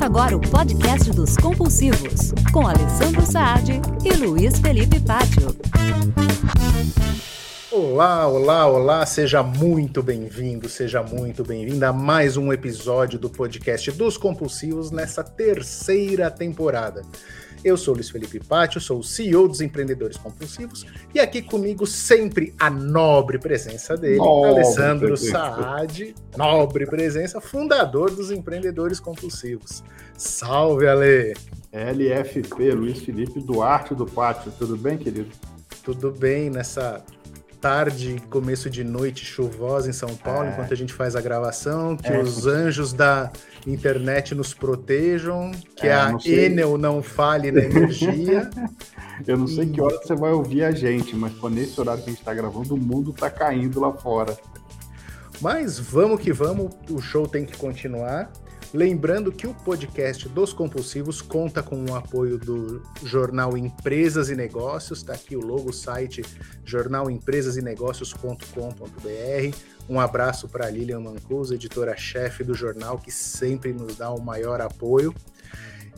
Agora o podcast dos compulsivos, com Alessandro Saad e Luiz Felipe Pátio. Olá, olá, olá, seja muito bem-vindo, seja muito bem-vinda a mais um episódio do podcast dos compulsivos nessa terceira temporada. Eu sou Luiz Felipe Pátio, sou o CEO dos Empreendedores Compulsivos e aqui comigo sempre a nobre presença dele, nobre Alessandro presença. Saad, nobre presença, fundador dos Empreendedores Compulsivos. Salve, Ale! LFP, Luiz Felipe Duarte do Pátio, tudo bem, querido? Tudo bem nessa tarde, começo de noite chuvosa em São Paulo, é. enquanto a gente faz a gravação, que é. os anjos da internet nos protejam, que é, a Enel não fale na energia. eu não sei e... que hora você vai ouvir a gente, mas nesse horário que a gente está gravando, o mundo está caindo lá fora. Mas vamos que vamos, o show tem que continuar. Lembrando que o podcast dos compulsivos conta com o apoio do jornal Empresas e Negócios, está aqui o logo, site jornalempresasenegócios.com.br. Um abraço para Lilian Mancuso, editora-chefe do jornal, que sempre nos dá o maior apoio.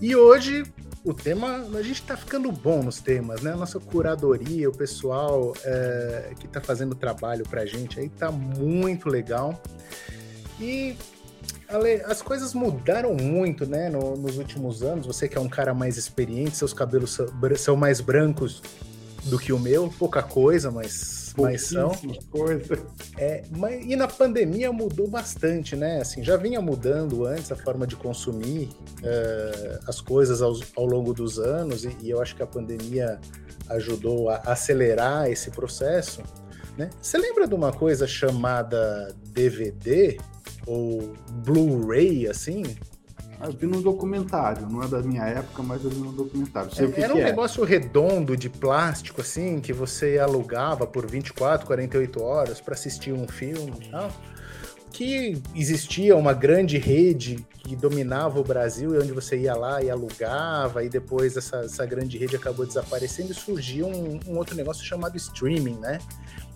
E hoje o tema, a gente está ficando bom nos temas, né? A nossa curadoria, o pessoal é, que está fazendo trabalho para a gente aí está muito legal. E Ale, as coisas mudaram muito, né, no, nos últimos anos. Você que é um cara mais experiente, seus cabelos são, são mais brancos do que o meu, pouca coisa, mas, mas são. Coisa. É, mas, e na pandemia mudou bastante, né? Assim, já vinha mudando antes a forma de consumir uh, as coisas ao, ao, longo dos anos, e, e eu acho que a pandemia ajudou a acelerar esse processo. Né? Você lembra de uma coisa chamada DVD? ou Blu-ray, assim? Eu vi num documentário, não é da minha época, mas eu vi num documentário. Sei é, que era que um é. negócio redondo de plástico, assim, que você alugava por 24, 48 horas para assistir um filme e tal. Que existia uma grande rede que dominava o Brasil e onde você ia lá e alugava, e depois essa, essa grande rede acabou desaparecendo e surgiu um, um outro negócio chamado streaming, né?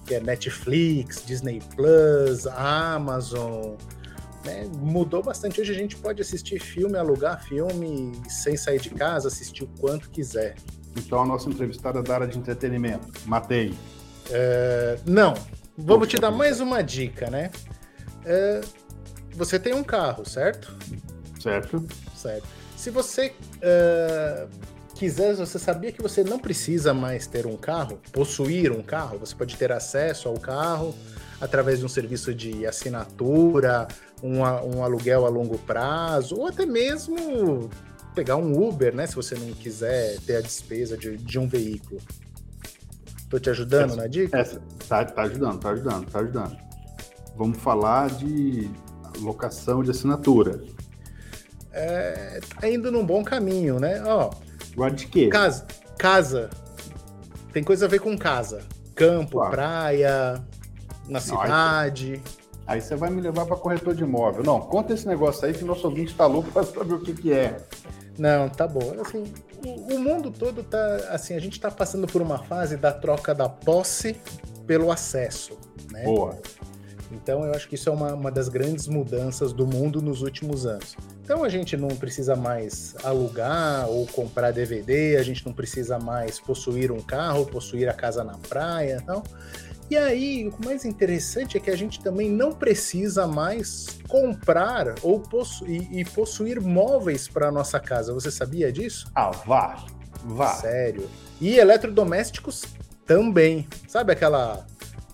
Que é Netflix, Disney Plus, Amazon né, mudou bastante. Hoje a gente pode assistir filme, alugar filme sem sair de casa, assistir o quanto quiser. Então a nossa entrevistada é da área de entretenimento. Matei. É, não. Vamos te dar mais uma dica, né? É, você tem um carro, certo? Certo. Certo. Se você uh, quiser, você sabia que você não precisa mais ter um carro, possuir um carro, você pode ter acesso ao carro através de um serviço de assinatura, um, um aluguel a longo prazo, ou até mesmo pegar um Uber, né? Se você não quiser ter a despesa de, de um veículo. Tô te ajudando essa, na dica? Essa, tá, tá ajudando, tá ajudando, tá ajudando. Vamos falar de locação de assinatura. É, tá indo num bom caminho, né? Ó, Guarda de quê? Casa. Casa. Tem coisa a ver com casa. Campo, claro. praia, na cidade. Aí você vai me levar para corretor de imóvel. Não, conta esse negócio aí que nosso ouvinte está louco para saber o que, que é. Não, tá bom. Assim, o, mundo todo tá assim, a gente está passando por uma fase da troca da posse pelo acesso, né? Boa. Então eu acho que isso é uma, uma das grandes mudanças do mundo nos últimos anos. Então a gente não precisa mais alugar ou comprar DVD, a gente não precisa mais possuir um carro, possuir a casa na praia, então e aí, o mais interessante é que a gente também não precisa mais comprar ou possuir, e possuir móveis para nossa casa. Você sabia disso? Ah, vá, vá. Sério. E eletrodomésticos também. Sabe aquela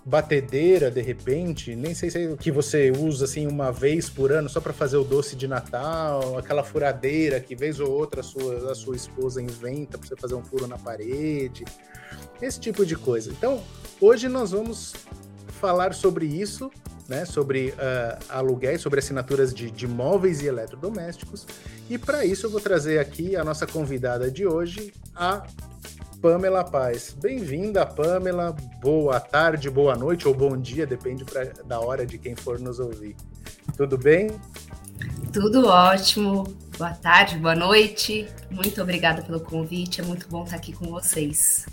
batedeira de repente, nem sei se é que você usa assim uma vez por ano só para fazer o doce de Natal, aquela furadeira que vez ou outra a sua, a sua esposa inventa para você fazer um furo na parede, esse tipo de coisa. Então, Hoje nós vamos falar sobre isso, né, sobre uh, aluguéis, sobre assinaturas de, de móveis e eletrodomésticos. E para isso eu vou trazer aqui a nossa convidada de hoje, a Pamela Paz. Bem-vinda, Pamela. Boa tarde, boa noite ou bom dia, depende pra, da hora de quem for nos ouvir. Tudo bem? Tudo ótimo. Boa tarde, boa noite. Muito obrigada pelo convite. É muito bom estar aqui com vocês.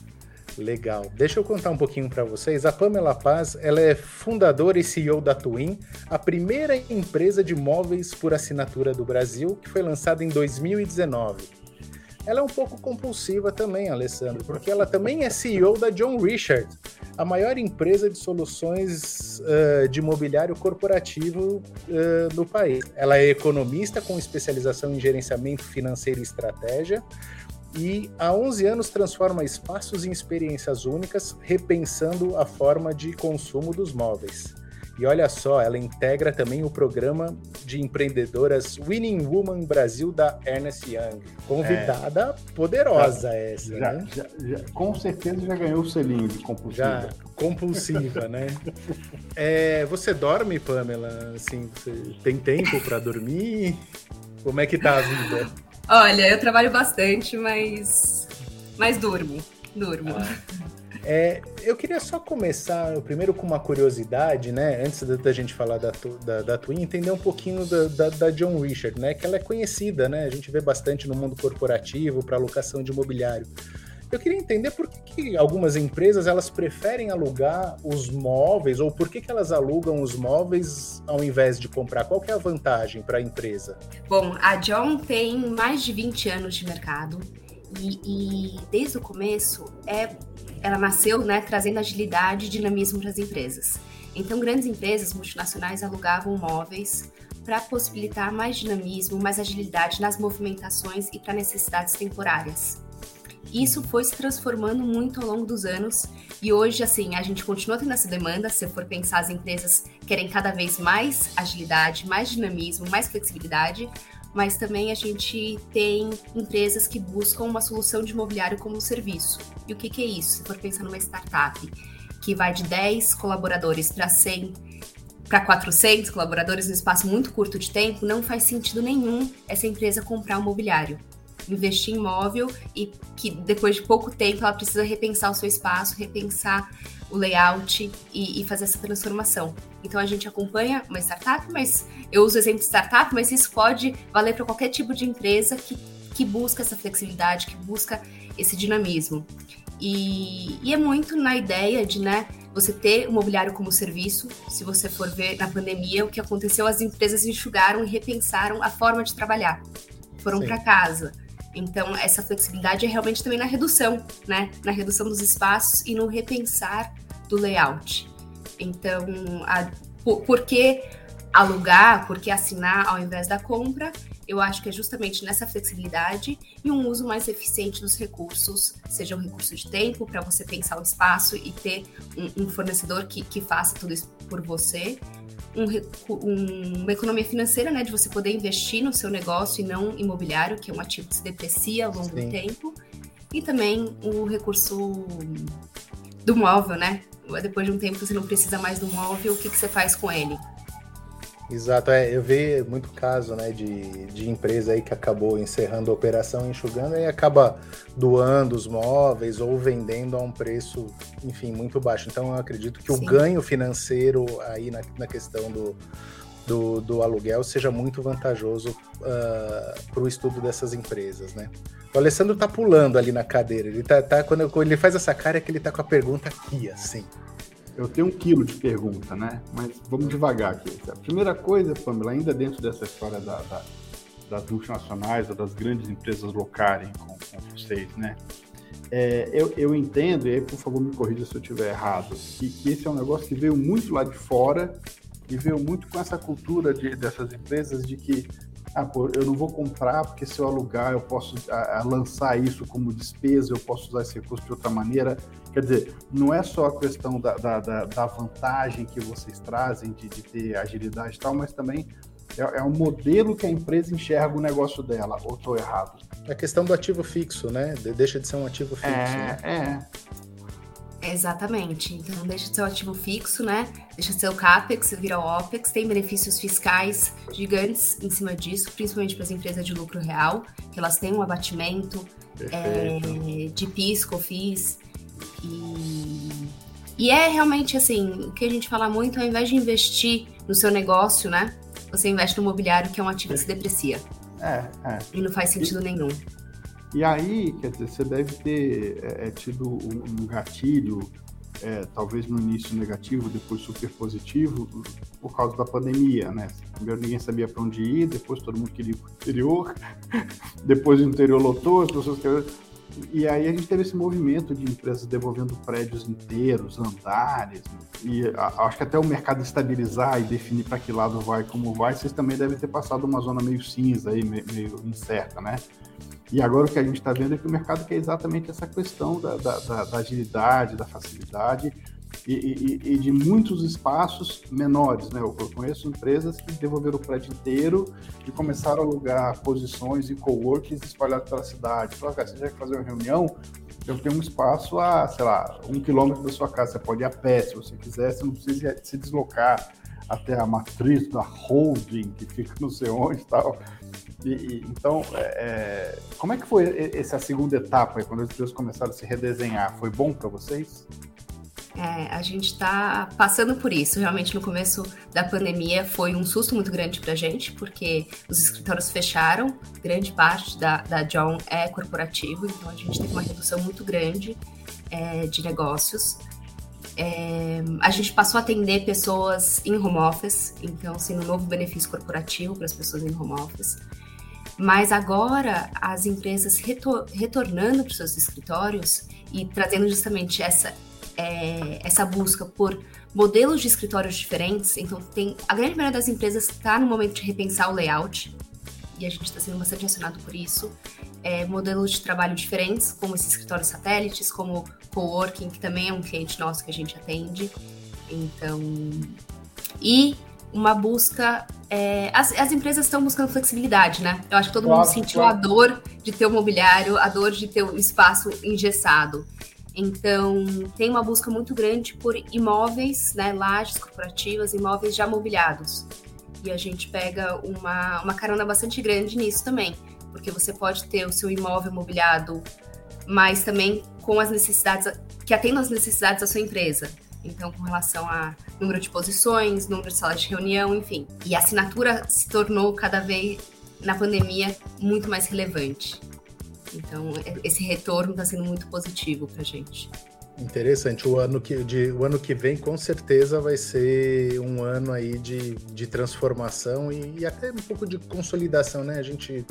Legal. Deixa eu contar um pouquinho para vocês. A Pamela Paz, ela é fundadora e CEO da Twin, a primeira empresa de móveis por assinatura do Brasil, que foi lançada em 2019. Ela é um pouco compulsiva também, Alessandro, porque ela também é CEO da John Richard, a maior empresa de soluções uh, de mobiliário corporativo uh, do país. Ela é economista com especialização em gerenciamento financeiro e estratégia, e há 11 anos transforma espaços em experiências únicas, repensando a forma de consumo dos móveis. E olha só, ela integra também o programa de empreendedoras Winning Woman Brasil da Ernest Young. Convidada é. poderosa já, essa, já, né? Já, com certeza já ganhou o selinho de compulsiva. Já, compulsiva, né? É, você dorme, Pamela? Assim, você tem tempo para dormir? Como é que tá a vida? Olha, eu trabalho bastante, mas, mas durmo, durmo. Ah. É, eu queria só começar primeiro com uma curiosidade, né? Antes da, gente falar da, da, da Twin, entender um pouquinho da, da, da, John Richard, né? Que ela é conhecida, né? A gente vê bastante no mundo corporativo para alocação de imobiliário. Eu queria entender por que, que, algumas empresas elas preferem alugar os móveis ou por que, que elas alugam os móveis ao invés de comprar. Qual que é a vantagem para a empresa? Bom, a John tem mais de 20 anos de mercado e, e desde o começo é, ela nasceu né, trazendo agilidade e dinamismo para as empresas. Então, grandes empresas multinacionais alugavam móveis para possibilitar mais dinamismo, mais agilidade nas movimentações e para necessidades temporárias. Isso foi se transformando muito ao longo dos anos e hoje, assim, a gente continua tendo essa demanda. Se for pensar, as empresas querem cada vez mais agilidade, mais dinamismo, mais flexibilidade, mas também a gente tem empresas que buscam uma solução de imobiliário como serviço. E o que, que é isso? Se for pensar numa startup que vai de 10 colaboradores para 100, para 400 colaboradores no espaço muito curto de tempo, não faz sentido nenhum essa empresa comprar um mobiliário investir em imóvel e que depois de pouco tempo ela precisa repensar o seu espaço, repensar o layout e, e, fazer essa transformação. Então a gente acompanha uma startup, mas eu uso o exemplo de startup, mas isso pode valer para qualquer tipo de empresa que, que busca essa flexibilidade, que busca esse dinamismo. E, e é muito na ideia de, né, você ter o mobiliário como serviço. Se você for ver na pandemia, o que aconteceu, as empresas enxugaram e repensaram a forma de trabalhar. Foram para casa então, essa flexibilidade é realmente também na redução, né? Na redução dos espaços e no repensar do layout. Então, a, por, por que alugar, por que assinar ao invés da compra? Eu acho que é justamente nessa flexibilidade e um uso mais eficiente dos recursos, seja um recurso de tempo para você pensar o espaço e ter um, um fornecedor que, que faça tudo isso por você, um, um, uma economia financeira, né, de você poder investir no seu negócio e não imobiliário, que é um ativo que se deprecia ao longo Sim. do tempo, e também o recurso do móvel, né? Depois de um tempo você não precisa mais do móvel, o que, que você faz com ele? Exato, é, eu vi muito caso né, de, de empresa aí que acabou encerrando a operação, enxugando e acaba doando os móveis ou vendendo a um preço, enfim, muito baixo. Então eu acredito que Sim. o ganho financeiro aí na, na questão do, do, do, aluguel seja muito vantajoso uh, ah, para o estudo dessas empresas, né? O Alessandro tá pulando ali na cadeira, ele tá, tá quando, quando ele faz essa cara é que ele tá com a pergunta aqui, assim. Eu tenho um quilo de pergunta, né? Mas vamos devagar aqui. A primeira coisa, Pamela, ainda dentro dessa história da, da, das multinacionais ou das grandes empresas locarem com, com vocês, né? É, eu, eu, entendo, e aí, por favor, me corrija se eu estiver errado, que, que, esse é um negócio que veio muito lá de fora e veio muito com essa cultura de, dessas empresas de que ah, pô, eu não vou comprar porque se eu alugar eu posso a, a lançar isso como despesa, eu posso usar esse recurso de outra maneira. Quer dizer, não é só a questão da, da, da, da vantagem que vocês trazem de, de ter agilidade e tal, mas também é, é o modelo que a empresa enxerga o negócio dela, ou estou errado? É a questão do ativo fixo, né? Deixa de ser um ativo fixo. É, né? é. Exatamente. Então deixa o ativo fixo, né? Deixa o CAPEX, vira o OPEX, tem benefícios fiscais gigantes em cima disso, principalmente para as empresas de lucro real, que elas têm um abatimento é, de PIS, COFIS. E, e é realmente assim, o que a gente fala muito, ao invés de investir no seu negócio, né? Você investe no mobiliário, que é um ativo que se deprecia. É, é. E não faz sentido e... nenhum. E aí, quer dizer, você deve ter é, é tido um gatilho, é, talvez no início negativo, depois super positivo, por causa da pandemia, né? Primeiro ninguém sabia para onde ir, depois todo mundo queria ir para o interior, depois o interior lotou, as pessoas queriam e aí a gente teve esse movimento de empresas devolvendo prédios inteiros, andares, e acho que até o mercado estabilizar e definir para que lado vai, como vai, vocês também devem ter passado uma zona meio cinza aí, meio incerta, né? E agora o que a gente está vendo é que o mercado quer exatamente essa questão da, da, da, da agilidade, da facilidade, e, e, e, de muitos espaços menores. Né? Eu conheço empresas que devolveram o prédio inteiro e começaram a alugar posições e coworkings espalhados pela cidade. Falaram, cara, você já quer fazer uma reunião? Eu tenho um espaço a, sei lá, um quilômetro da sua casa. Você pode ir a pé se você quiser, você não precisa se deslocar até a matriz da holding, que fica não sei onde e tal. E, então, é, é, como é que foi essa segunda etapa, quando as empresas começaram a se redesenhar? Foi bom para vocês? É, a gente está passando por isso. Realmente, no começo da pandemia, foi um susto muito grande para a gente, porque os escritórios fecharam, grande parte da, da John é corporativo, então a gente teve uma redução muito grande é, de negócios. É, a gente passou a atender pessoas em home office, então sendo um novo benefício corporativo para as pessoas em home office. Mas agora as empresas retor retornando para os seus escritórios e trazendo justamente essa é, essa busca por modelos de escritórios diferentes. Então, tem a grande maioria das empresas está no momento de repensar o layout e a gente está sendo bastante acionado por isso. É, modelos de trabalho diferentes, como esses escritórios satélites, como coworking, que também é um cliente nosso que a gente atende. Então, e uma busca. É, as, as, empresas estão buscando flexibilidade, né? Eu acho que todo claro, mundo sentiu claro. a dor de ter o mobiliário, a dor de ter o espaço engessado. Então, tem uma busca muito grande por imóveis, né, lajes corporativas, imóveis já mobiliados. E a gente pega uma, uma carona bastante grande nisso também, porque você pode ter o seu imóvel mobiliado, mas também com as necessidades, que atendam as necessidades da sua empresa. Então, com relação a número de posições, número de salas de reunião, enfim. E a assinatura se tornou cada vez, na pandemia, muito mais relevante. Então, esse retorno está sendo muito positivo para a gente. Interessante. O ano, que, de, o ano que vem, com certeza, vai ser um ano aí de, de transformação e, e até um pouco de consolidação, né? A gente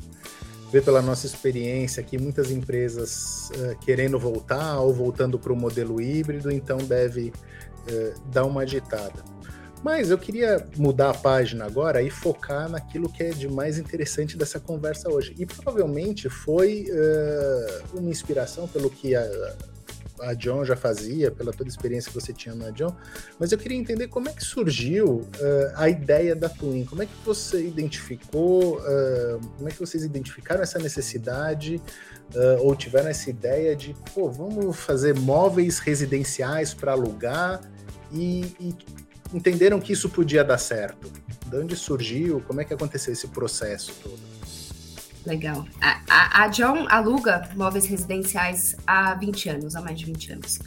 vê pela nossa experiência aqui muitas empresas uh, querendo voltar ou voltando para o modelo híbrido, então deve uh, dar uma agitada. Mas eu queria mudar a página agora e focar naquilo que é de mais interessante dessa conversa hoje. E provavelmente foi uh, uma inspiração pelo que a, a John já fazia, pela toda a experiência que você tinha na John, mas eu queria entender como é que surgiu uh, a ideia da Twin, como é que você identificou, uh, como é que vocês identificaram essa necessidade uh, ou tiveram essa ideia de, pô, vamos fazer móveis residenciais para alugar e, e entenderam que isso podia dar certo? De onde surgiu? Como é que aconteceu esse processo todo? Legal. A, a, a John aluga móveis residenciais há 20 anos, há mais de 20 anos.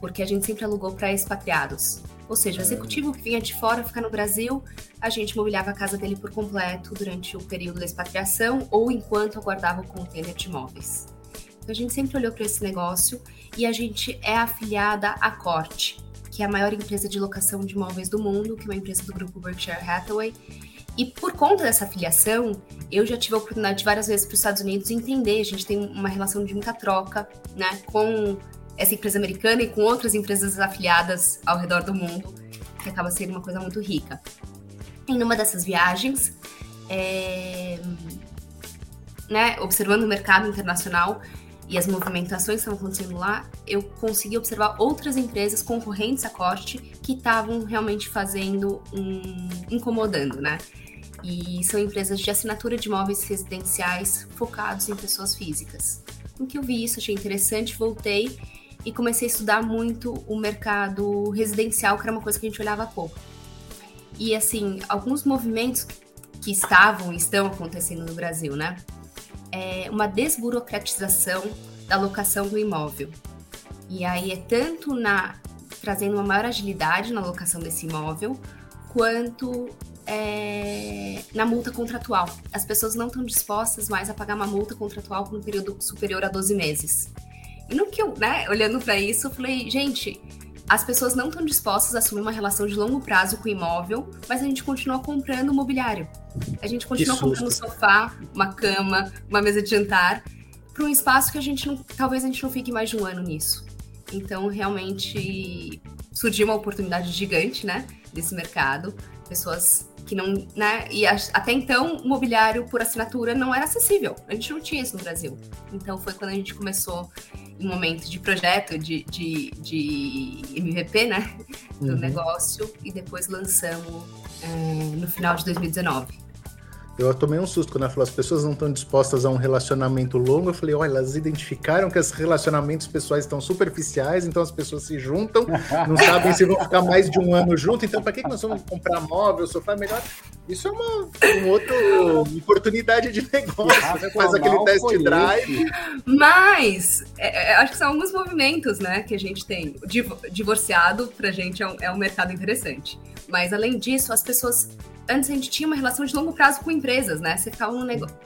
Porque a gente sempre alugou para expatriados. Ou seja, o executivo que vinha de fora ficar no Brasil, a gente mobiliava a casa dele por completo durante o período da expatriação ou enquanto aguardava o container de móveis. Então a gente sempre olhou para esse negócio e a gente é afiliada à Corte, que é a maior empresa de locação de imóveis do mundo, que é uma empresa do grupo Berkshire Hathaway. E por conta dessa afiliação, eu já tive a oportunidade de várias vezes para os Estados Unidos entender. A gente tem uma relação de muita troca, né, com essa empresa americana e com outras empresas afiliadas ao redor do mundo, que acaba sendo uma coisa muito rica. E numa dessas viagens, é, né, observando o mercado internacional, e as movimentações que estavam acontecendo lá, eu consegui observar outras empresas concorrentes à Coste que estavam realmente fazendo um. incomodando, né? E são empresas de assinatura de imóveis residenciais focados em pessoas físicas. No que eu vi isso, achei interessante, voltei e comecei a estudar muito o mercado residencial, que era uma coisa que a gente olhava pouco. E assim, alguns movimentos que estavam e estão acontecendo no Brasil, né? é, uma desburocratização da locação do imóvel. E aí é tanto na trazendo uma maior agilidade na locação desse imóvel, quanto é, na multa contratual. As pessoas não estão dispostas mais a pagar uma multa contratual por um período superior a 12 meses. E no que eu, né, olhando para isso, eu falei, gente, as pessoas não estão dispostas a assumir uma relação de longo prazo com o imóvel, mas a gente continua comprando mobiliário. A gente continua comprando um sofá, uma cama, uma mesa de jantar, para um espaço que a gente não, talvez a gente não fique mais de um ano nisso. Então, realmente surgiu uma oportunidade gigante, né, desse mercado. Pessoas que não, né, e até então o mobiliário por assinatura não era acessível. A gente não tinha isso no Brasil. Então foi quando a gente começou em momento de projeto de, de, de MVP, né? Do uhum. negócio, e depois lançamos é, no final de 2019. Eu tomei um susto quando ela falou as pessoas não estão dispostas a um relacionamento longo. Eu falei, olha, elas identificaram que esses relacionamentos pessoais estão superficiais, então as pessoas se juntam, não sabem se vão ficar mais de um ano junto. Então, para que, que nós vamos comprar móvel, sofá é melhor? Isso é uma, uma outra oportunidade de negócio. Né? Faz aquele test drive. Mas é, é, acho que são alguns movimentos, né, que a gente tem. Divorciado, pra gente, é um, é um mercado interessante. Mas além disso, as pessoas antes a gente tinha uma relação de longo prazo com empresas, né? Você ficava num negócio.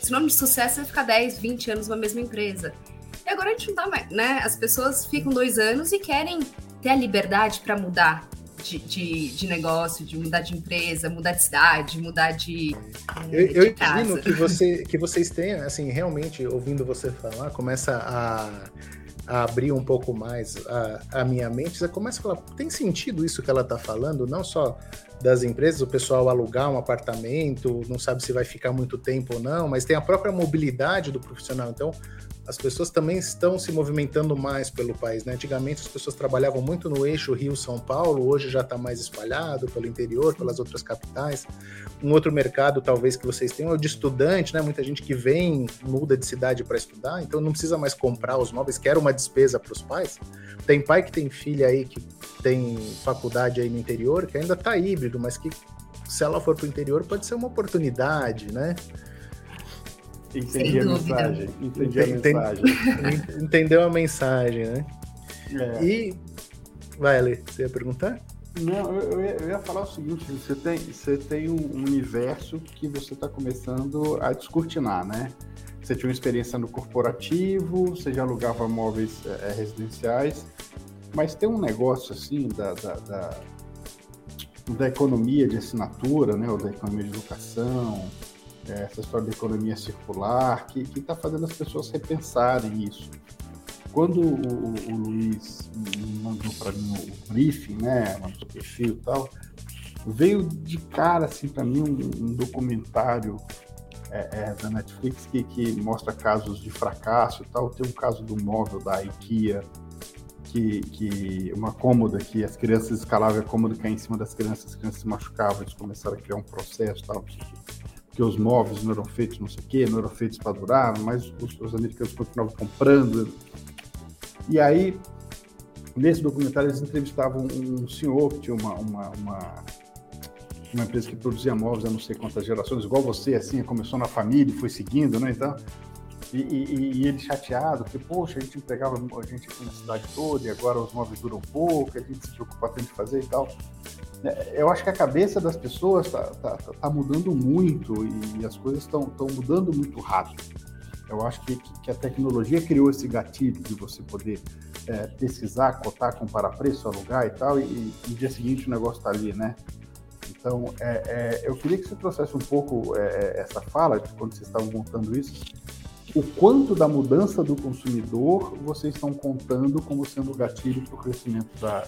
Sinônimo de sucesso é ficar 10, 20 anos numa mesma empresa. E agora a gente não tá mais, né? As pessoas ficam dois anos e querem ter a liberdade para mudar de, de, de, negócio, de mudar de empresa, mudar de cidade, mudar de. Eu, de eu imagino que, você, que vocês tenham, assim, realmente, ouvindo você falar, começa a, a abrir um pouco mais a, a minha mente. Você começa a falar, tem sentido isso que ela está falando? Não só das empresas, o pessoal alugar um apartamento, não sabe se vai ficar muito tempo ou não, mas tem a própria mobilidade do profissional. Então, as pessoas também estão se movimentando mais pelo país. Né? Antigamente as pessoas trabalhavam muito no eixo Rio-São Paulo, hoje já está mais espalhado pelo interior, pelas outras capitais. Um outro mercado, talvez, que vocês tenham é o de estudante, né? Muita gente que vem, muda de cidade para estudar, então não precisa mais comprar os móveis, que era uma despesa para os pais. Tem pai que tem filha aí que tem faculdade aí no interior, que ainda está híbrido, mas que se ela for para o interior pode ser uma oportunidade, né? Entendi a mensagem. Entendi a mensagem. Entendeu a mensagem, né? É. E. Vai, Ale, você ia perguntar? Não, eu, eu, ia falar o seguinte: você tem, você tem um universo que você está começando a descortinar, né? Você tinha uma experiência no corporativo, você já alugava móveis é, residenciais, mas tem um negócio assim da, da, da, da economia de assinatura, né? Ou da economia de educação, é, essa história da economia circular, que está fazendo as pessoas repensarem isso. Quando o, o Luiz mandou para mim o briefing, né, mandou o perfil e tal, veio de cara assim para mim um, um documentário é, é, da Netflix que, que, mostra casos de fracasso e tal. Tem um caso do móvel da IKEA, que, que uma cômoda que as crianças escalavam a cômoda caía em cima das crianças, as crianças se machucavam, eles começaram a criar um processo tal que os móveis não eram feitos não sei o quê, não eram feitos para durar, mas os, os, americanos continuavam comprando. E aí, nesse documentário, eles entrevistavam um senhor que tinha uma, uma, uma, uma empresa que produzia móveis há não sei quantas gerações, igual você, assim, começou na família e foi seguindo, né? Então, e, e, e, ele chateado, porque, poxa, a gente entregava a gente aqui na cidade toda e agora os móveis duram pouco, a gente se preocupa tanto de fazer e tal. É, eu acho que a cabeça das pessoas está tá, tá, mudando muito e as coisas estão mudando muito rápido. Eu acho que, que, a tecnologia criou esse gatilho de você poder é, pesquisar, cotar, comparar preço, alugar e tal, e, e no dia seguinte o negócio está ali, né? Então, é, é, eu queria que você trouxesse um pouco é, é, essa fala, quando vocês estavam montando isso, o quanto da mudança do consumidor vocês estão contando como sendo gatilho para o crescimento da,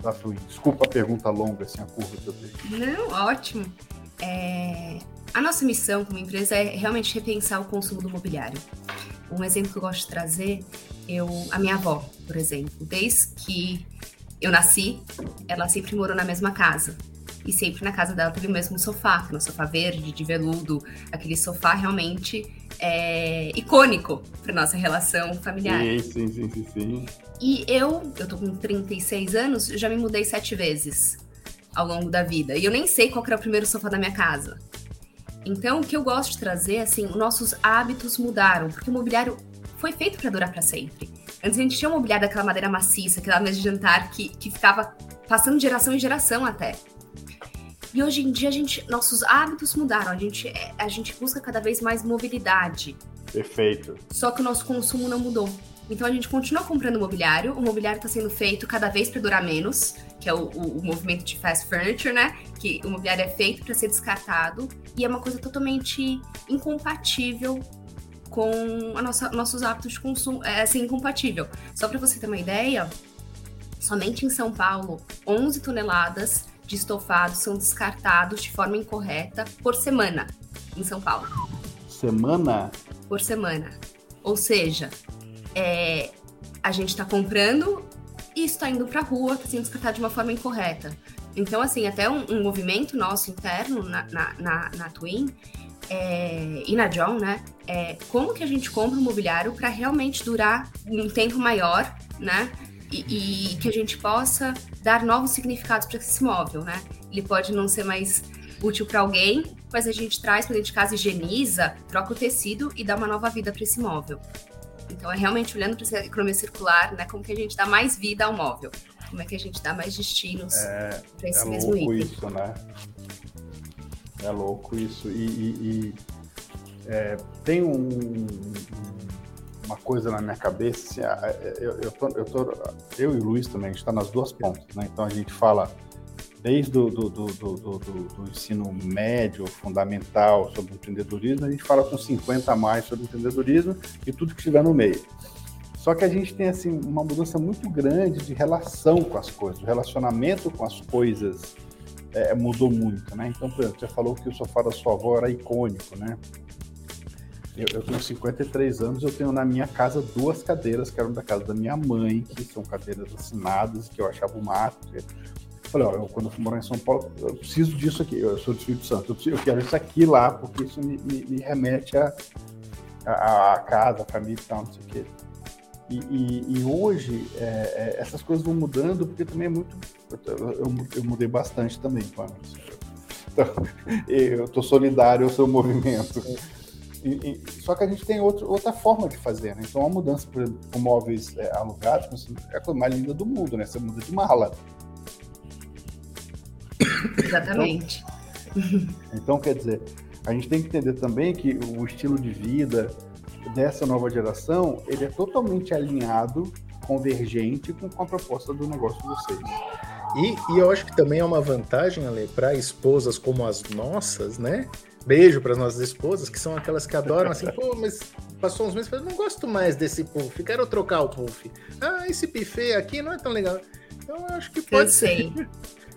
da Twin? Desculpa a pergunta longa, assim, a curva que eu dei. Não, ótimo. É... A nossa missão como empresa é realmente repensar o consumo do mobiliário. Um exemplo que eu gosto de trazer, eu, a minha avó, por exemplo, desde que eu nasci, ela sempre morou na mesma casa. E sempre na casa dela teve o mesmo sofá, é um sofá verde, de veludo, aquele sofá realmente é, icônico para nossa relação familiar. Sim, sim, sim, sim, sim. E eu, eu tô com 36 anos, já me mudei sete vezes ao longo da vida. E eu nem sei qual era o primeiro sofá da minha casa. Então, o que eu gosto de trazer, assim, nossos hábitos mudaram, porque o mobiliário foi feito para durar para sempre. Antes a gente tinha um mobiliário daquela madeira maciça, aquela mesa de jantar que, que ficava passando de geração em geração até. E hoje em dia a gente, nossos hábitos mudaram, a gente, é, a gente busca cada vez mais mobilidade. Perfeito. Só que o nosso consumo não mudou. Então a gente continua comprando mobiliário, o mobiliário está sendo feito cada vez para durar menos, que é o, o, o, movimento de fast furniture, né? Que o mobiliário é feito para ser descartado e é uma coisa totalmente incompatível com a nossa, nossos hábitos de consumo, é assim, incompatível. Só para você ter uma ideia, somente em São Paulo, 11 toneladas de estofados são descartados de forma incorreta por semana em São Paulo. Semana? Por semana. Ou seja, é, a gente está comprando e está indo para a rua, está sendo descartado de uma forma incorreta. Então, assim, até um, um movimento nosso interno na, na, na, na Twin é, e na John, né? É, como que a gente compra um mobiliário para realmente durar um tempo maior, né? E, e, que a gente possa dar novos significados para esse móvel, né? Ele pode não ser mais útil para alguém, mas a gente traz para dentro de casa, higieniza, troca o tecido e dá uma nova vida para esse móvel. Então é realmente olhando para essa economia circular, né? Como que a gente dá mais vida ao móvel? Como é que a gente dá mais destinos é, para esse é mesmo item? Isso, né? É louco isso. E, e, e é, tem um, uma coisa na minha cabeça, assim, é, eu, eu, tô, eu, tô, eu e o Luiz também, a gente está nas duas pontas, né? Então a gente fala desde do, do, do, do, do ensino médio, fundamental sobre empreendedorismo, a gente fala com 50 a mais sobre empreendedorismo e tudo que estiver no meio. Só que a gente tem assim uma mudança muito grande de relação com as coisas, o relacionamento com as coisas é, mudou muito, né? Então, por exemplo, você falou que o sofá da sua avó era icônico, né? Eu, eu tenho 53 anos, eu tenho na minha casa duas cadeiras que eram da casa da minha mãe, que são cadeiras assinadas, que eu achava o máximo. Falei, ó, eu, quando eu fui morar em São Paulo, eu preciso disso aqui, eu sou do Espírito Santo, eu, preciso, eu quero isso aqui lá, porque isso me, me, me remete a, a, a, casa, a família e tal, não sei o quê. E, e, e hoje, é, é, essas coisas vão mudando, porque também é muito. Eu, eu, mudei bastante também, Pamela. Então, eu estou solidário ao seu movimento. E, e, só que a gente tem outro, outra forma de fazer, né? Então, a mudança por, por móveis é, alugados é a coisa mais linda do mundo, né? Você muda de mala. Exatamente. Então, então, quer dizer, a gente tem que entender também que o estilo de vida dessa nova geração, ele é totalmente alinhado, convergente com, com a proposta do negócio de vocês. E, e eu acho que também é uma vantagem, Ale, para esposas como as nossas, né? Beijo para as nossas esposas, que são aquelas que adoram assim, pô, mas passou uns meses, eu não gosto mais desse puff, quero trocar o puff. Ah, esse buffet aqui não é tão legal. Então eu acho que pode Cansei. ser.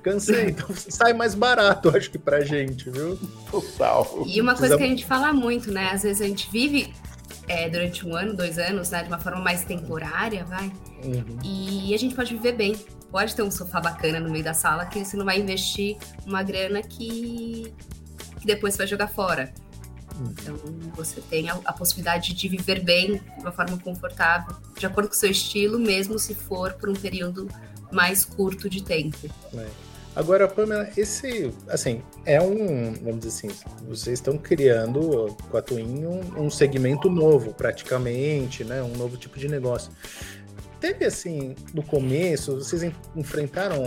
Cansei, então sai mais barato, acho que pra gente, viu? Total. E uma coisa que a gente fala muito, né? Às vezes a gente vive é, durante um ano, dois anos, né? De uma forma mais temporária, vai. Uhum. E a gente pode viver bem. Pode ter um sofá bacana no meio da sala que você não vai investir uma grana que, que depois você vai jogar fora. Uhum. Então, você tem a, a, possibilidade de viver bem, de uma forma confortável, de acordo com o seu estilo, mesmo se for por um período mais curto de tempo. É. Agora, Pamela, esse, assim, é um, vamos dizer assim, vocês estão criando com a Twin um, um segmento novo, praticamente, né? Um novo tipo de negócio teve assim, no começo, vocês enfrentaram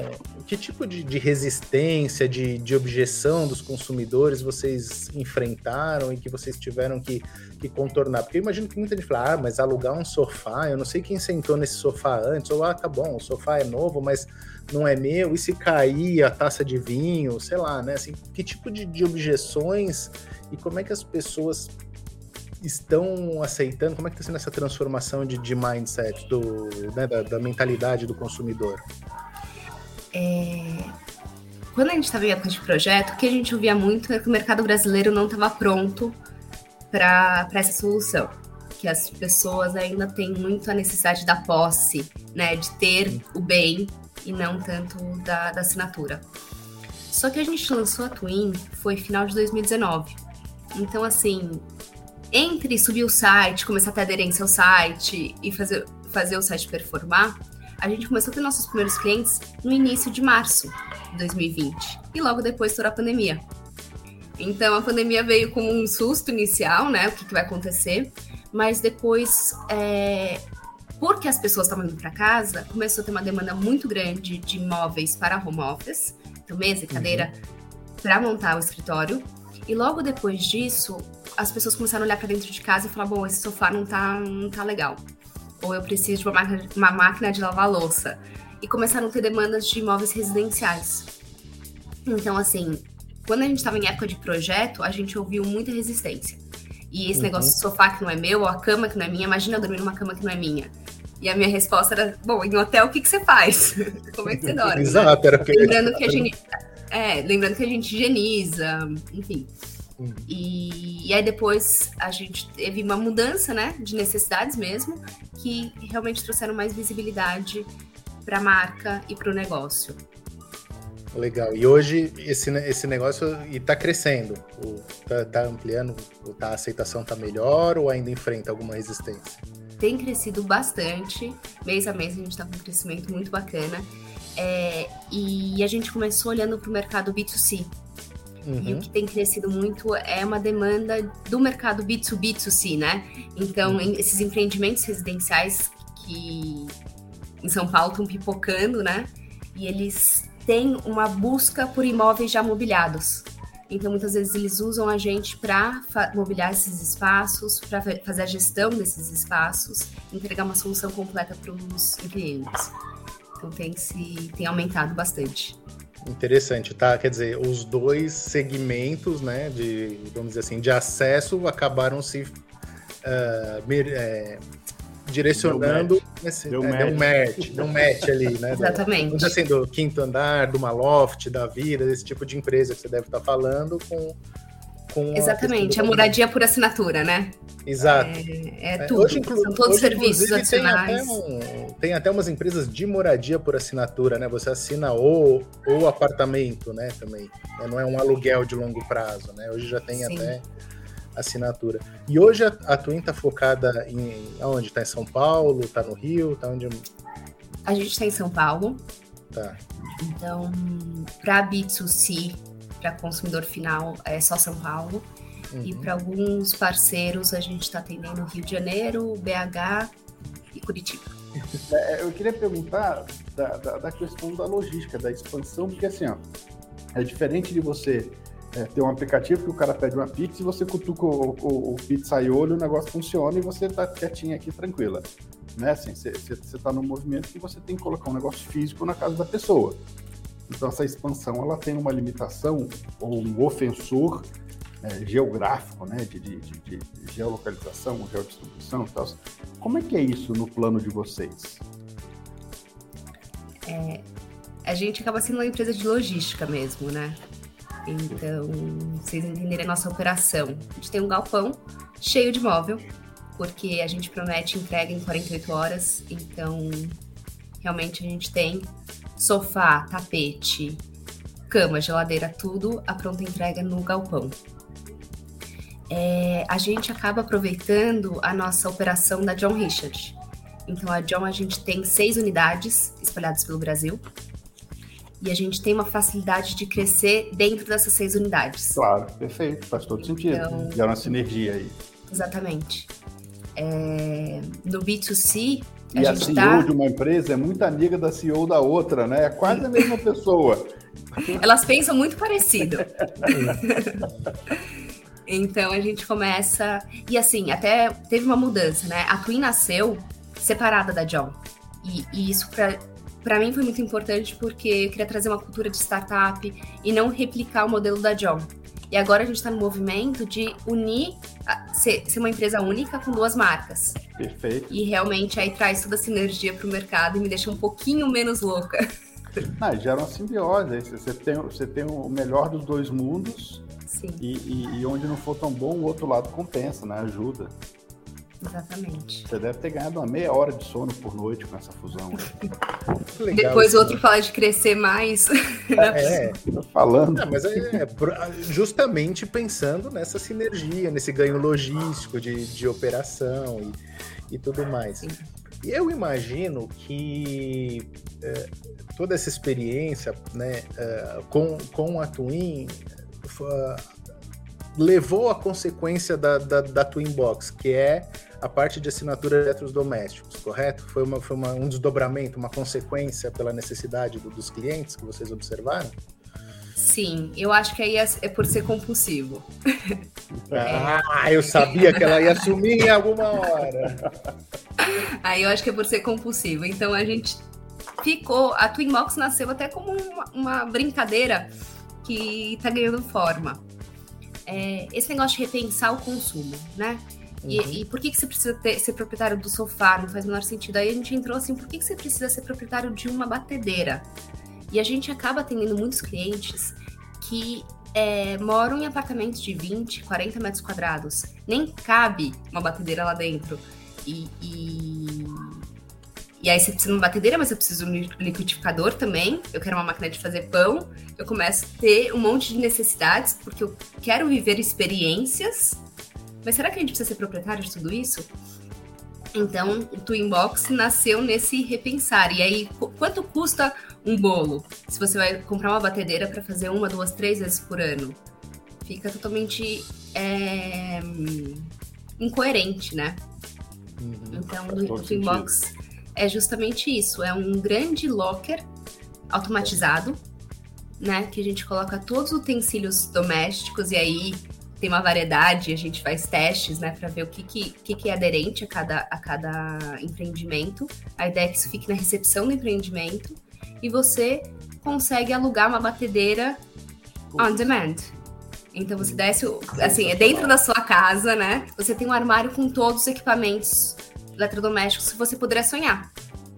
que tipo de, de resistência, de, de, objeção dos consumidores vocês enfrentaram e que vocês tiveram que, que, contornar? Porque eu imagino que muita gente fala, ah, mas alugar um sofá, eu não sei quem sentou nesse sofá antes, ou ah, tá bom, o sofá é novo, mas não é meu, e se cair a taça de vinho, sei lá, né? Assim, que tipo de, de objeções e como é que as pessoas estão aceitando? Como é que está sendo essa transformação de, de mindset, do, né, da, da, mentalidade do consumidor? É... Quando a gente estava em época de projeto, o que a gente ouvia muito é que o mercado brasileiro não estava pronto para essa solução. Que as pessoas ainda têm muito a necessidade da posse, né, de ter o bem e não tanto da, da assinatura. Só que a gente lançou a Twin foi final de 2019. Então, assim, entre subir o site, começar a ter aderência ao site e fazer, fazer o site performar, a gente começou a ter nossos primeiros clientes no início de março de 2020 e logo depois toda a pandemia. Então a pandemia veio como um susto inicial, né? O que, que vai acontecer, mas depois, é, porque as pessoas estavam indo para casa, começou a ter uma demanda muito grande de móveis para home office, então mesa e cadeira. Uhum para montar o escritório. E logo depois disso, as pessoas começaram a olhar para dentro de casa e falar: bom, esse sofá não tá, não tá legal. Ou eu preciso de uma máquina, uma máquina de lavar louça. E começaram a ter demandas de imóveis residenciais. Então, assim, quando a gente estava em época de projeto, a gente ouviu muita resistência. E esse uhum. negócio de sofá que não é meu, ou a cama que não é minha, imagina eu dormir numa cama que não é minha. E a minha resposta era: bom, em hotel o que, que você faz? Como é que você dorme? Exato, era porque... Lembrando que a gente. É, lembrando que a gente higieniza, enfim. Uhum. E, e, aí depois a gente teve uma mudança, né, de necessidades mesmo, que realmente trouxeram mais visibilidade para a marca e para o negócio. Legal. E hoje esse, esse negócio está crescendo, está tá ampliando, tá, a aceitação está melhor ou ainda enfrenta alguma resistência? Tem crescido bastante, mês a mês a gente está com um crescimento muito bacana. É, e a gente começou olhando para o mercado B2C. Uhum. E o uhum. que tem crescido muito é uma demanda do mercado B2B, B2C, né? Então, uhum. esses empreendimentos residenciais que em São Paulo estão pipocando, né? E eles têm uma busca por imóveis já mobiliados. Então, muitas vezes, eles usam a gente para mobiliar esses espaços, para fazer a gestão desses espaços, entregar uma solução completa para os clientes. Então, tem, se, tem aumentado bastante. Interessante, tá? Quer dizer, os dois segmentos, né, de, vamos dizer assim, de acesso acabaram se uh, é, direcionando. Deu, match. É, deu, match. deu match ali, né? Exatamente. assim, do quinto andar, do Maloft, da vida, desse tipo de empresa que você deve estar falando com. Com Exatamente, a, a moradia por assinatura, né? Exato. É, é tudo. Hoje, São todos serviços adicionais. Tem até, um, tem até, umas empresas de moradia por assinatura, né? Você assina o, o apartamento, né? Também. Não é um aluguel de longo prazo, né? Hoje já tem Sim. até assinatura. E hoje a, a Twin tá focada em aonde? Tá em São Paulo? Tá no Rio? Tá onde? A gente está em São Paulo. Tá. Então, para B2C, para consumidor final, é só São Paulo. Uhum. E para alguns parceiros, a gente está atendendo Rio de Janeiro, BH e Curitiba. É, eu queria perguntar da, da, da, questão da logística, da expansão, porque assim, ó, é diferente de você é, ter um aplicativo que o cara pede uma pizza e você cutuca o, o, o pizzaiolo, o negócio funciona e você tá quietinho aqui, tranquila. Né? Assim, você está no movimento que você tem que colocar um negócio físico na casa da pessoa. Então, essa expansão ela tem uma limitação ou um ofensor é, geográfico, né? De, de, de, de geolocalização, geodistribuição e tal. Como é que é isso no plano de vocês? É, a gente acaba sendo uma empresa de logística mesmo, né? Então, vocês entenderem a nossa operação. A gente tem um galpão cheio de móvel, porque a gente promete entrega em 48 horas. Então, realmente a gente tem sofá, tapete, cama, geladeira, tudo a pronta entrega no galpão. É, a gente acaba aproveitando a nossa operação da John Richard. Então, a John a gente tem seis unidades espalhadas pelo Brasil e a gente tem uma facilidade de crescer dentro dessas seis unidades. Claro, perfeito, faz todo sentido. Então, Gera uma sinergia aí. Exatamente. É, no B2C, a e a, CEO tá... de uma empresa é muito amiga da CEO da outra, né? É quase a mesma pessoa. Elas pensam muito parecido. então a gente começa. E assim, até teve uma mudança, né? A Twin nasceu separada da John. E, e isso para para mim foi muito importante porque eu queria trazer uma cultura de startup e não replicar o modelo da John. E agora a gente está no movimento de unir, ser, uma empresa única com duas marcas. Perfeito. E realmente aí traz toda a sinergia para o mercado e me deixa um pouquinho menos louca. Ah, gera uma simbiose. Você tem, você tem o melhor dos dois mundos. Sim. E, e, e onde não for tão bom, o outro lado compensa, né? Ajuda. Exatamente. Você deve ter ganhado uma meia hora de sono por noite com essa fusão. Legal, Depois o outro fala de crescer mais. É, é falando. Não, mas é, é, justamente pensando nessa sinergia, nesse ganho logístico de, de operação e, e tudo mais. Sim. E eu imagino que é, toda essa experiência né, é, com, com a Twin levou a consequência da, da, da Twin Box, que é a parte de assinatura de eletrodomésticos, correto? Foi, uma, foi uma, um desdobramento, uma consequência pela necessidade do, dos clientes que vocês observaram? Sim, eu acho que aí é, é por ser compulsivo. Ah, eu sabia que ela ia assumir em alguma hora. Aí eu acho que é por ser compulsivo. Então a gente ficou. A Twinbox nasceu até como uma, uma brincadeira que tá ganhando forma. É, esse negócio de repensar o consumo, né? E, uhum. e, por que, que você precisa ter, ser proprietário do sofá? Não faz o menor sentido. Aí a gente entrou assim, por que, que você precisa ser proprietário de uma batedeira? E a gente acaba atendendo muitos clientes que é, moram em apartamentos de 20, 40 metros quadrados. Nem cabe uma batedeira lá dentro. E, e, e aí você precisa de uma batedeira, mas eu preciso de um liquidificador também. Eu quero uma máquina de fazer pão. Eu começo a ter um monte de necessidades, porque eu quero viver experiências. Mas será que a gente precisa ser proprietário de tudo isso? Então, o Twinbox nasceu nesse repensar. E aí, quanto custa um bolo? Se você vai comprar uma batedeira para fazer uma, duas, três vezes por ano, fica totalmente é, incoerente, né? Uhum, então, o Twinbox é justamente isso. É um grande locker automatizado, né? Que a gente coloca todos os utensílios domésticos e aí tem uma variedade, a gente faz testes, né, para ver o que, que, que, que é aderente a cada, a cada empreendimento. A ideia é que isso fique na recepção do empreendimento e você consegue alugar uma batedeira on demand. Então você desce, assim, é dentro da sua casa, né? Você tem um armário com todos os equipamentos eletrodomésticos que você poderia sonhar.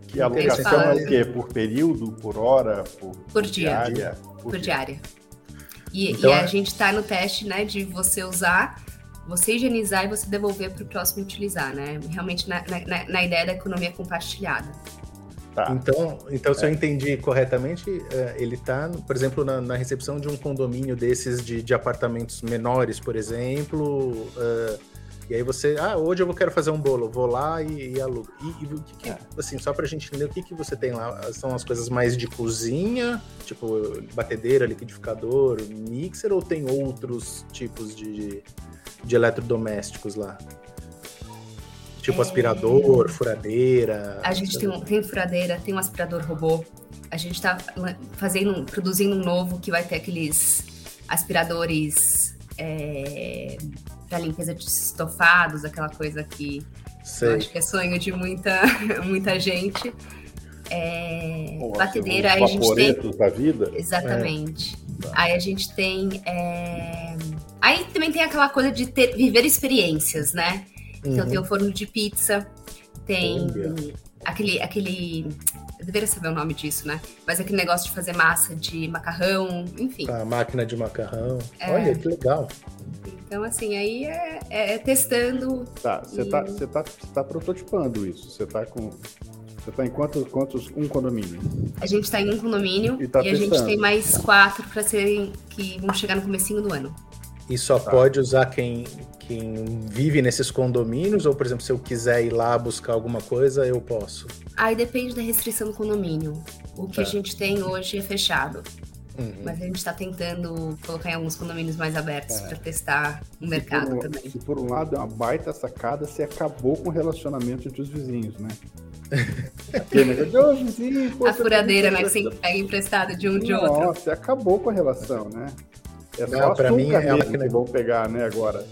Que alugação é o quê? Por período, por hora, por, por dia? Diária? Por, por diária. E, então, e a é... gente está no teste, né, de você usar, você higienizar e você devolver para o próximo utilizar, né? Realmente na, na, na ideia da economia compartilhada. Tá. Então, então, se é. eu entendi corretamente, é, ele está, por exemplo, na, na, recepção de um condomínio desses de, de apartamentos menores, por exemplo, uh, e aí você, ah, hoje eu quero fazer um bolo, vou lá e, e alugo. E, e o que, que é. assim, só pra gente entender o que, que você tem lá, são as coisas mais de cozinha, tipo batedeira, liquidificador, mixer, ou tem outros tipos de, de eletrodomésticos lá? Tipo é... aspirador, furadeira. A gente tem, um, tem furadeira, tem um aspirador robô. A gente tá fazendo, produzindo um novo que vai ter aqueles aspiradores é, para limpeza de estofados, aquela coisa que eu acho que é sonho de muita, muita gente. É, Bom, batedeira, aí a gente tem. da vida? Exatamente. É. Aí a gente tem. É... Aí também tem aquela coisa de ter, viver experiências, né? Então uhum. tem o forno de pizza, tem aquele, aquele. Eu deveria saber o nome disso, né? Mas aquele negócio de fazer massa de macarrão, enfim. A máquina de macarrão. É. Olha que legal. Então, assim, aí é, é, é testando. Tá, você e... tá, você tá, prototipando isso. Você tá com. Você tá em quantos, quantos um condomínio? A gente está em um condomínio e, tá e a gente tem mais quatro para serem que vão chegar no comecinho do ano. E só tá. pode usar quem, quem vive nesses condomínios? Ou, por exemplo, se eu quiser ir lá buscar alguma coisa, eu posso? Aí depende da restrição do condomínio. O que tá. a gente tem hoje é fechado. Uhum. Mas a gente está tentando colocar em alguns condomínios mais abertos é. para testar o se mercado um, também. Se por um lado é uma baita sacada, você acabou com o relacionamento entre os vizinhos, né? negócio, vizinho, pô, a furadeira, né? Que você pega emprestado de um de outro. Nossa, você acabou com a relação, né? É só para mim é a máquina que vão pegar, né, agora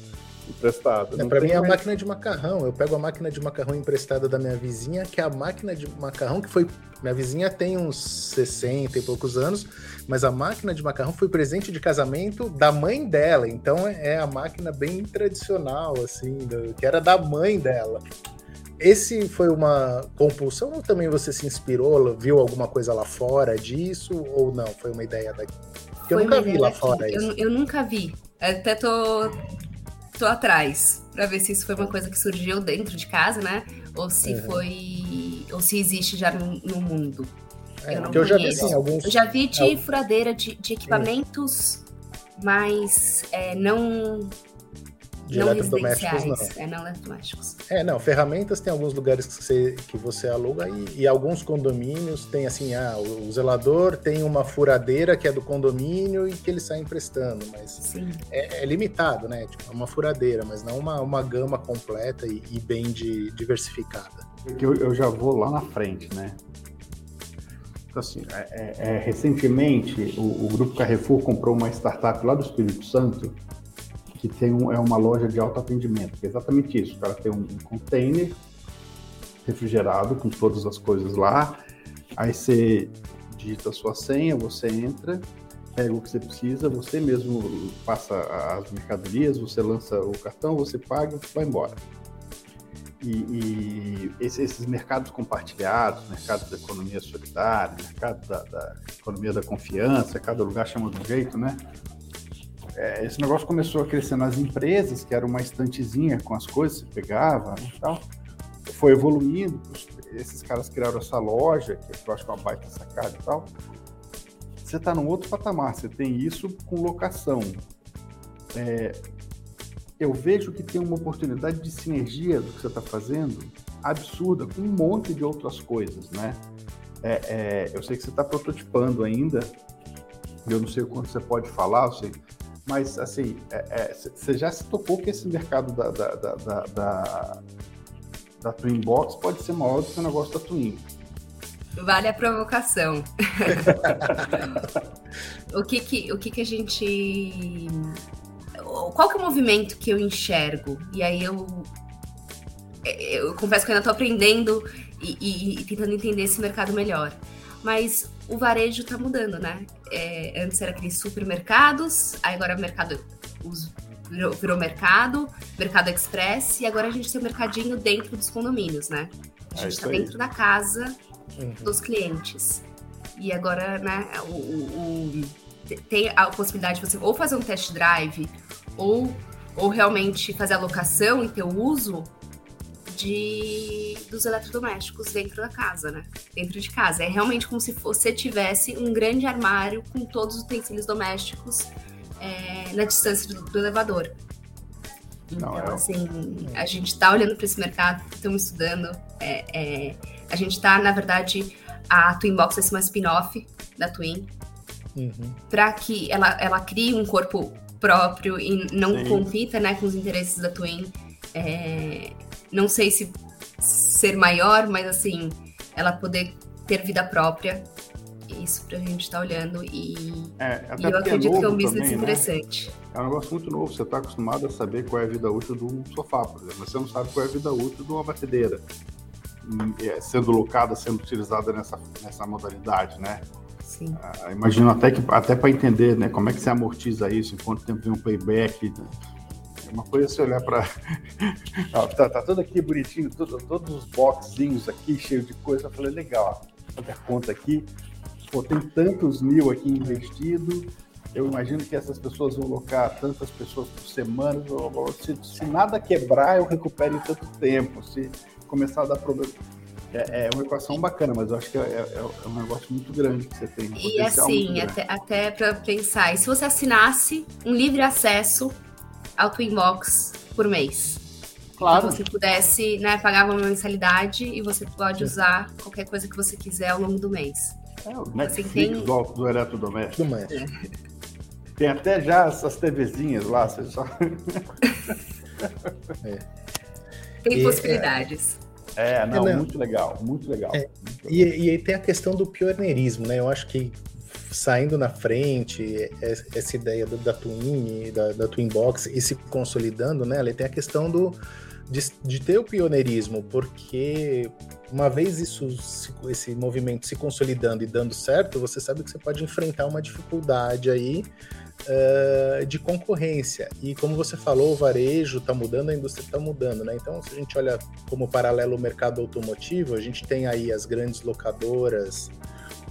emprestado. É, para mim é a máquina de macarrão. Eu pego a máquina de macarrão emprestada da minha vizinha, que é a máquina de macarrão que foi. Minha vizinha tem uns 60 e poucos anos, mas a máquina de macarrão foi presente de casamento da mãe dela. Então é a máquina bem tradicional, assim, do, que era da mãe dela. Esse foi uma compulsão ou também você se inspirou, viu alguma coisa lá fora disso ou não? Foi uma ideia daqui? Porque eu nunca vi lá fora isso. Eu, eu nunca vi. Até tô tô atrás para ver se isso foi uma coisa que surgiu dentro de casa, né? Ou se uhum. foi. Ou se existe já no, no mundo. É, eu não eu já vi, assim, alguns... Eu já vi de furadeira de, de equipamentos, mas é, não de não eletrodomésticos, não. É, não eletrodomésticos. É, não, ferramentas tem alguns lugares que você, que você aluga e, e alguns condomínios tem assim, ah, o, o, zelador tem uma furadeira que é do condomínio e que ele sai emprestando, mas é, é, limitado, né? Tipo, é uma furadeira, mas não uma, uma gama completa e, e bem de, diversificada. Eu, eu já vou lá na frente, né? Então, assim, é, é, é, recentemente o, o, Grupo Carrefour comprou uma startup lá do Espírito Santo que tem um, é uma loja de autoatendimento, que é exatamente isso. O cara tem um, um container refrigerado com todas as coisas lá, aí você digita a sua senha, você entra, pega o que você precisa, você mesmo passa as mercadorias, você lança o cartão, você paga, vai embora. E, e esses, esses, mercados compartilhados, mercados da economia solidária, mercado da, da, economia da confiança, cada lugar chama de um jeito, né? É, esse negócio começou a crescer nas empresas, que era uma estantezinha com as coisas, você pegava e tal. Foi evoluindo, esses caras criaram essa loja, que eu acho que é uma baita sacada e tal você está num outro patamar, você tem isso com locação. É, eu vejo que tem uma oportunidade de sinergia do que você está fazendo absurda com um monte de outras coisas, né? É, é, eu sei que você está prototipando ainda, eu não sei o quanto você pode falar, sei, mas assim, é, é, você já se tocou que esse mercado da, da, da, da, da, da Twin Box pode ser maior do que o negócio da Twin. Vale a provocação. o que que, o que que a gente... Qual que é o movimento que eu enxergo? E aí eu... Eu confesso que eu ainda estou aprendendo e, e, e, tentando entender esse mercado melhor. Mas o varejo está mudando, né? É, antes era aqueles supermercados, aí agora o mercado os, virou, virou mercado, mercado express, e agora a gente tem o um mercadinho dentro dos condomínios, né? A gente está é dentro da casa uhum. dos clientes. E agora, né, o, o, o, tem a possibilidade de você ou fazer um test drive ou, ou realmente fazer a locação e ter o uso de, dos eletrodomésticos dentro da casa, né? Dentro de casa. É realmente como se você tivesse um grande armário com todos os utensílios domésticos é, na distância do, do elevador. Então, Não, é... assim, a gente está olhando para esse mercado, estamos estudando. É, é, a gente está, na verdade, a Twinbox vai ser uma spin-off da Twin, uhum. para que ela, ela crie um corpo próprio e não Sim. compita né, com os interesses da Twin. É, não sei se ser maior, mas assim, ela poder ter vida própria. Isso pra gente estar tá olhando e, é, e eu é acredito é que é um business também, né? interessante. Né? É um negócio muito novo, você está acostumado a saber qual é a vida útil de um sofá, por exemplo, mas você não sabe qual é a vida útil de uma batedeira. É, sendo locada, sendo utilizada nessa, nessa modalidade, né? Sim. Ah, imagino até que até para entender, né, como é que você amortiza isso, em quanto tempo vem um payback. Né? É uma coisa você olhar para tá, tá tudo aqui bonitinho, tudo, todos os boxinhos aqui cheio de coisa. Eu falei legal, fazer a conta aqui. Pô, tem tantos mil aqui investido. Eu imagino que essas pessoas vão locar tantas pessoas por semana. Se, se nada quebrar, eu recupero em tanto tempo. Se começar a dar problema. É, é, uma equação bacana, mas eu acho que é, é, é um negócio muito grande que você tem. Um e assim, até, até para pensar, e se você assinasse um livre acesso ao Twinbox por mês? Claro. Se você pudesse né, pagar uma mensalidade e você pode usar qualquer coisa que você quiser ao longo do mês. É, o Netflix tem... do, do eletrodoméstico. Do é. Tem até já essas TVzinhas lá, você só... é. Tem e, possibilidades. É, é não, não, muito legal, muito legal. É, muito e, e aí tem a questão do pioneirismo, né? Eu acho que saindo na frente, essa ideia da Twin, da, da Twin Box e se consolidando, né? Tem a questão do, de, de, ter o pioneirismo, porque uma vez isso, esse movimento se consolidando e dando certo, você sabe que você pode enfrentar uma dificuldade aí uh, de concorrência. E como você falou, o varejo está mudando, a indústria está mudando, né? Então, se a gente olha como paralelo o mercado automotivo, a gente tem aí as grandes locadoras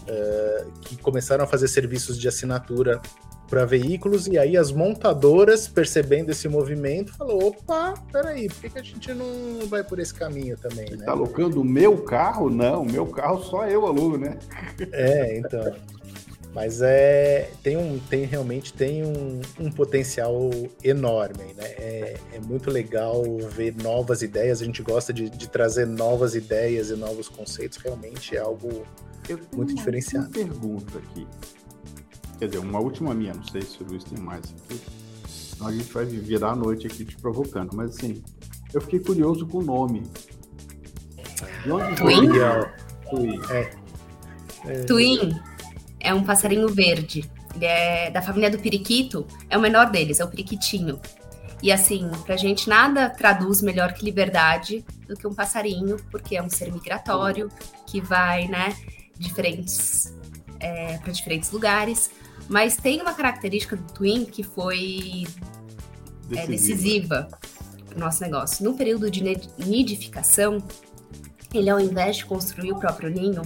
uh, que começaram a fazer serviços de assinatura para veículos, e aí as montadoras, percebendo esse movimento, falou: opa, peraí, por que, que a gente não vai por esse caminho também? Você né? Tá alugando o meu carro? Não, o meu carro só eu alugo, né? É, então. Mas é, tem, um, tem realmente tem um, um potencial enorme, né? É, é, muito legal ver novas ideias, a gente gosta de, de trazer novas ideias e novos conceitos, realmente é algo muito diferenciado. Uma pergunta aqui. Quer dizer, uma última minha, não sei se o Luiz tem mais aqui. Senão a gente vai virar a noite aqui te provocando. Mas assim, eu fiquei curioso com o nome. De onde veio? É. É... Twin é um passarinho verde. Ele é da família do periquito, é o menor deles, é o periquitinho. E assim, pra gente nada traduz melhor que liberdade do que um passarinho, porque é um ser migratório que vai, né, diferentes é, para diferentes lugares. Mas tem uma característica do Twin que foi decisiva, é, decisiva para o nosso negócio. No período de nidificação, ele ao invés de construir o próprio ninho,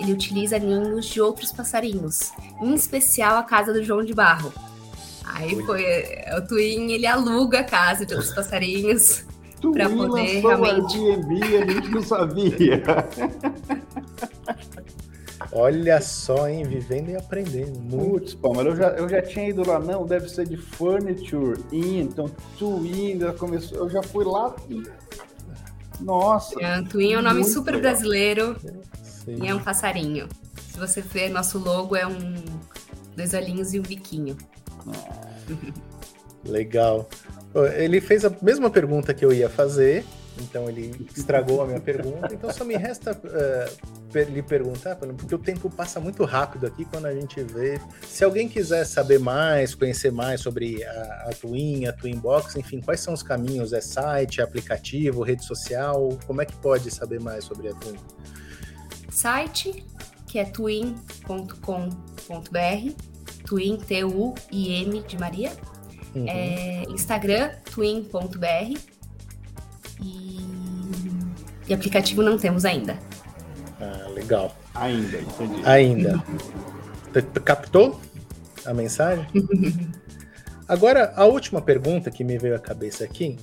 ele utiliza ninhos de outros passarinhos, em especial a casa do João de Barro. Aí foi é, o Twin, ele aluga a casa de outros passarinhos para poder realmente. Airbnb, a gente não sabia. Olha só, hein? Vivendo e aprendendo. Putz, mas eu já, eu já tinha ido lá, não, deve ser de Furniture In, então Twin, começou, eu já fui lá. Nossa. É, Twin é um nome super legal. brasileiro Sim. e é um passarinho. Se você ver, nosso logo é um dois olhinhos e um biquinho. Legal. Ele fez a mesma pergunta que eu ia fazer, então ele estragou a minha pergunta. Então só me resta uh, lhe perguntar, porque o tempo passa muito rápido aqui quando a gente vê. Se alguém quiser saber mais, conhecer mais sobre a, a Twin, a Twinbox, enfim, quais são os caminhos? É site, aplicativo, rede social? Como é que pode saber mais sobre a Twin? Site, que é twin.com.br, Twin, T-U-I-M de Maria. Uhum. É, Instagram, twin.br e, e aplicativo não temos ainda. Ah, legal. Ainda, entendi. Ainda. Captou a mensagem? Agora, a última pergunta que me veio à cabeça aqui,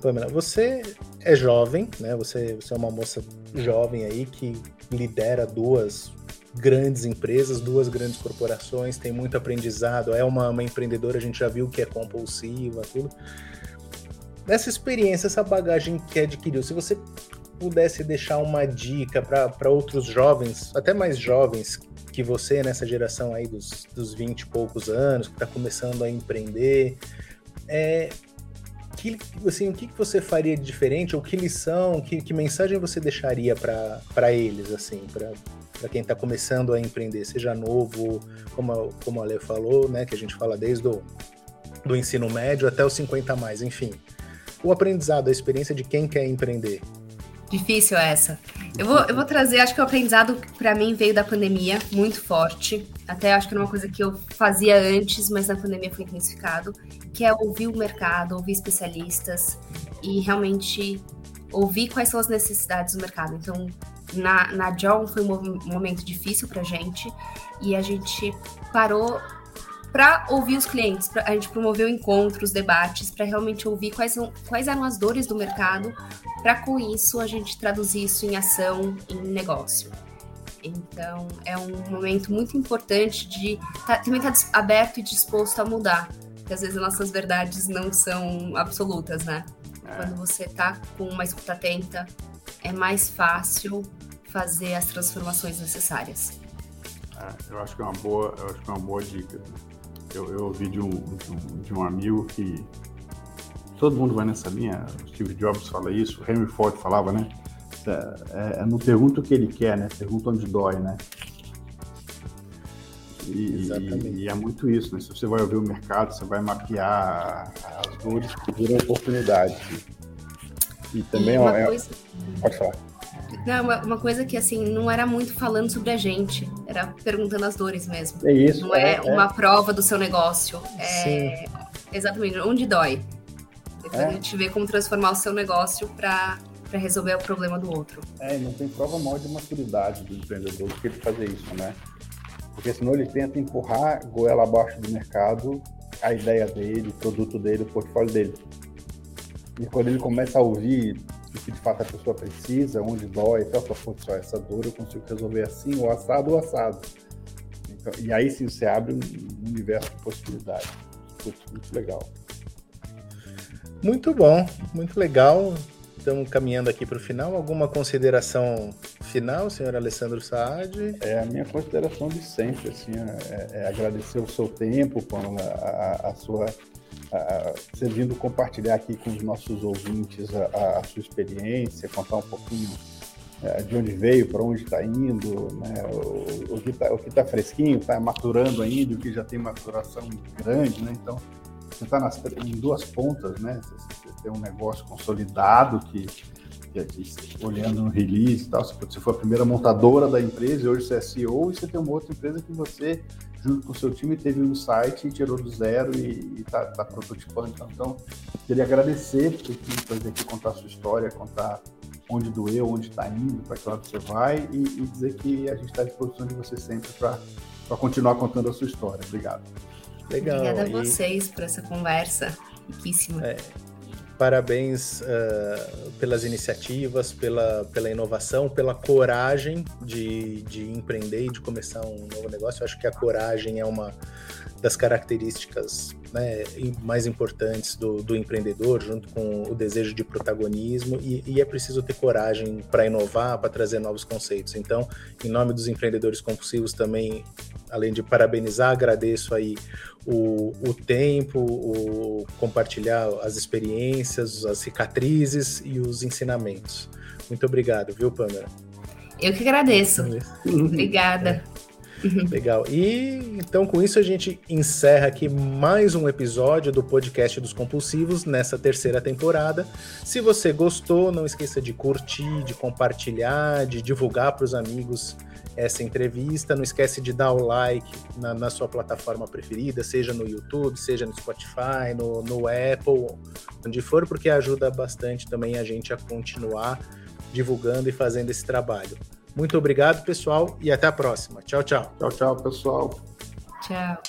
Pamela, você é jovem, né? Você, você é uma moça jovem aí que lidera duas grandes empresas, duas grandes corporações, tem muito aprendizado, é uma, uma empreendedora, a gente já viu que é compulsiva, tudo dessa experiência, essa bagagem que adquiriu, se você pudesse deixar uma dica para outros jovens, até mais jovens que você, nessa geração aí dos, dos 20 e poucos anos, que está começando a empreender, é, que, assim, o que você faria de diferente, ou que lição, que, que mensagem você deixaria para eles, assim, para quem está começando a empreender, seja novo, como, como a Ale falou, né, que a gente fala desde o do ensino médio até os 50 mais, enfim o aprendizado, a experiência de quem quer empreender? Difícil essa. Eu vou, eu vou trazer, acho que o aprendizado para mim veio da pandemia, muito forte. Até acho que era uma coisa que eu fazia antes, mas na pandemia foi intensificado, que é ouvir o mercado, ouvir especialistas e realmente ouvir quais são as necessidades do mercado. Então, na, na John foi um momento difícil para gente e a gente parou para ouvir os clientes. Pra, a gente promoveu encontros, debates, para realmente ouvir quais, são, quais eram as dores do mercado, para com isso a gente traduzir isso em ação, em negócio. Então, é um momento muito importante de tá, também estar tá aberto e disposto a mudar. Porque às vezes as nossas verdades não são absolutas, né? É. Quando você tá com uma escuta atenta, é mais fácil fazer as transformações necessárias. É, eu acho que é uma boa, eu acho que é uma boa dica. Eu, eu ouvi de um, de um, de um amigo que todo mundo vai nessa linha, o Steve Jobs fala isso, o Henry Ford falava, né? É, é, não pergunta o que ele quer, né? Pergunta onde dói, né? E, Exatamente. E, e, é muito isso, né? Se você vai ouvir o mercado, você vai mapear as dores que viram oportunidades. E também e é, coisa... Pode falar. Não, uma, uma, coisa que assim, não era muito falando sobre a gente, era perguntando as dores mesmo. É isso. Não é, é uma é. prova do seu negócio. É Sim. exatamente onde dói. Depois é. a gente vê como transformar o seu negócio para para resolver o problema do outro. É, não tem prova maior de maturidade do empreendedor do que ele fazer isso, né? Porque senão ele tenta empurrar goela abaixo do mercado a ideia dele, o produto dele, o portfólio dele. E quando ele começa a ouvir o que de fato a pessoa precisa, onde dói, então, só, só essa dor eu consigo resolver assim, ou assado ou assado. Então, e aí sim você abre um universo de possibilidades. Muito, legal. Muito bom, muito legal. Estamos caminhando aqui para o final. Alguma consideração final, senhor Alessandro Saad? É a minha consideração de sempre, assim, é, é agradecer o seu tempo, a, a, a sua você vindo compartilhar aqui com os nossos ouvintes a, a, sua experiência, contar um pouquinho é, de onde veio, para onde está indo, né? o, o que está tá fresquinho, está maturando ainda, o que já tem maturação grande, né? Então, você está em duas pontas, né? Você, tem um negócio consolidado que, que olhando no release e tal, você for a primeira montadora da empresa e hoje você é CEO, e você tem uma outra empresa que você junto com o seu time, teve um site, tirou do zero e está tá prototipando. Então, então, queria agradecer por ter vindo aqui contar a sua história, contar onde doeu, onde está indo, para que lado você vai e, e, dizer que a gente está à disposição de você sempre para continuar contando a sua história. Obrigado. Legal. Obrigada a vocês por essa conversa riquíssima. É, parabéns uh, pelas iniciativas, pela, pela inovação, pela coragem de, de empreender e de começar um novo negócio. Eu acho que a coragem é uma das características né, mais importantes do, do, empreendedor, junto com o desejo de protagonismo, e, e é preciso ter coragem para inovar, para trazer novos conceitos. Então, em nome dos empreendedores compulsivos, também, além de parabenizar, agradeço aí o, o tempo, o compartilhar as experiências, as cicatrizes e os ensinamentos. Muito obrigado, viu, Pamela? Eu que agradeço. Obrigada. É. Legal. E então com isso a gente encerra aqui mais um episódio do podcast dos compulsivos nessa terceira temporada. Se você gostou, não esqueça de curtir, de compartilhar, de divulgar para os amigos essa entrevista. Não esquece de dar o like na, na, sua plataforma preferida, seja no YouTube, seja no Spotify, no, no Apple, onde for, porque ajuda bastante também a gente a continuar divulgando e fazendo esse trabalho. Muito obrigado, pessoal, e até a próxima. Tchau, tchau. Tchau, tchau, pessoal. Tchau.